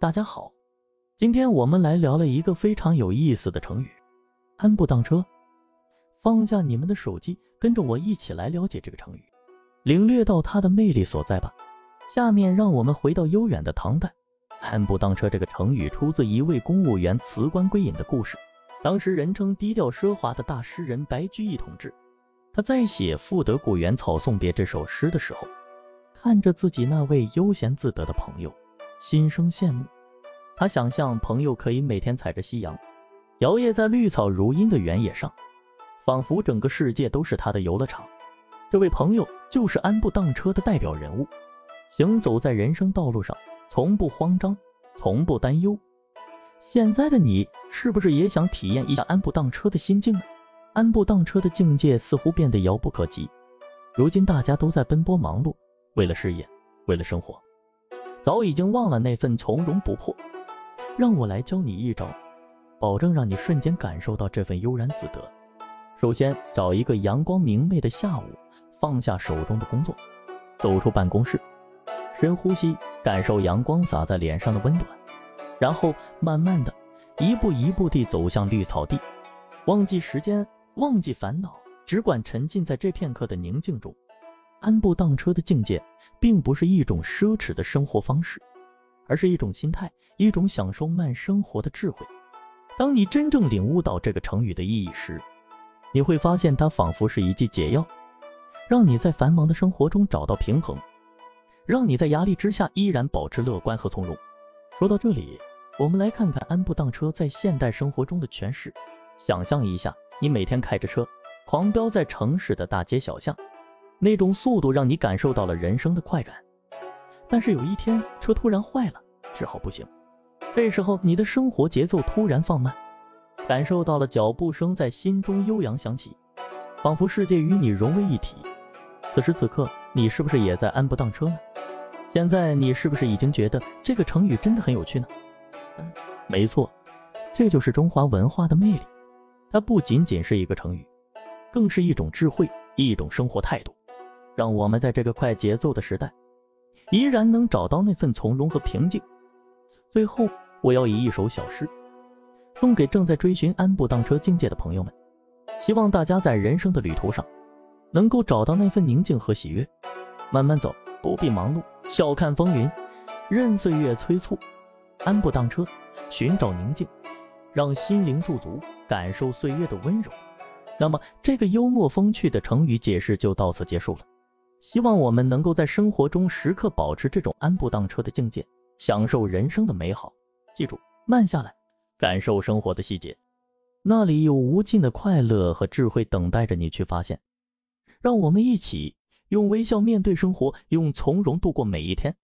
大家好，今天我们来聊了一个非常有意思的成语“安步当车”。放下你们的手机，跟着我一起来了解这个成语，领略到它的魅力所在吧。下面让我们回到悠远的唐代，“安步当车”这个成语出自一位公务员辞官归隐的故事。当时人称低调奢华的大诗人白居易同志，他在写《赋得古原草送别》这首诗的时候，看着自己那位悠闲自得的朋友。心生羡慕，他想象朋友可以每天踩着夕阳，摇曳在绿草如茵的原野上，仿佛整个世界都是他的游乐场。这位朋友就是安步当车的代表人物，行走在人生道路上，从不慌张，从不担忧。现在的你是不是也想体验一下安步当车的心境呢？安步当车的境界似乎变得遥不可及。如今大家都在奔波忙碌，为了事业，为了生活。早已经忘了那份从容不迫，让我来教你一招，保证让你瞬间感受到这份悠然自得。首先，找一个阳光明媚的下午，放下手中的工作，走出办公室，深呼吸，感受阳光洒在脸上的温暖，然后慢慢的，一步一步地走向绿草地，忘记时间，忘记烦恼，只管沉浸在这片刻的宁静中，安步当车的境界。并不是一种奢侈的生活方式，而是一种心态，一种享受慢生活的智慧。当你真正领悟到这个成语的意义时，你会发现它仿佛是一剂解药，让你在繁忙的生活中找到平衡，让你在压力之下依然保持乐观和从容。说到这里，我们来看看安步当车在现代生活中的诠释。想象一下，你每天开着车，狂飙在城市的大街小巷。那种速度让你感受到了人生的快感，但是有一天车突然坏了，只好步行。这时候你的生活节奏突然放慢，感受到了脚步声在心中悠扬响起，仿佛世界与你融为一体。此时此刻，你是不是也在安步当车呢？现在你是不是已经觉得这个成语真的很有趣呢？嗯，没错，这就是中华文化的魅力。它不仅仅是一个成语，更是一种智慧，一种生活态度。让我们在这个快节奏的时代，依然能找到那份从容和平静。最后，我要以一首小诗送给正在追寻安步当车境界的朋友们，希望大家在人生的旅途上，能够找到那份宁静和喜悦。慢慢走，不必忙碌，笑看风云，任岁月催促，安步当车，寻找宁静，让心灵驻足，感受岁月的温柔。那么，这个幽默风趣的成语解释就到此结束了。希望我们能够在生活中时刻保持这种安步当车的境界，享受人生的美好。记住，慢下来，感受生活的细节，那里有无尽的快乐和智慧等待着你去发现。让我们一起用微笑面对生活，用从容度过每一天。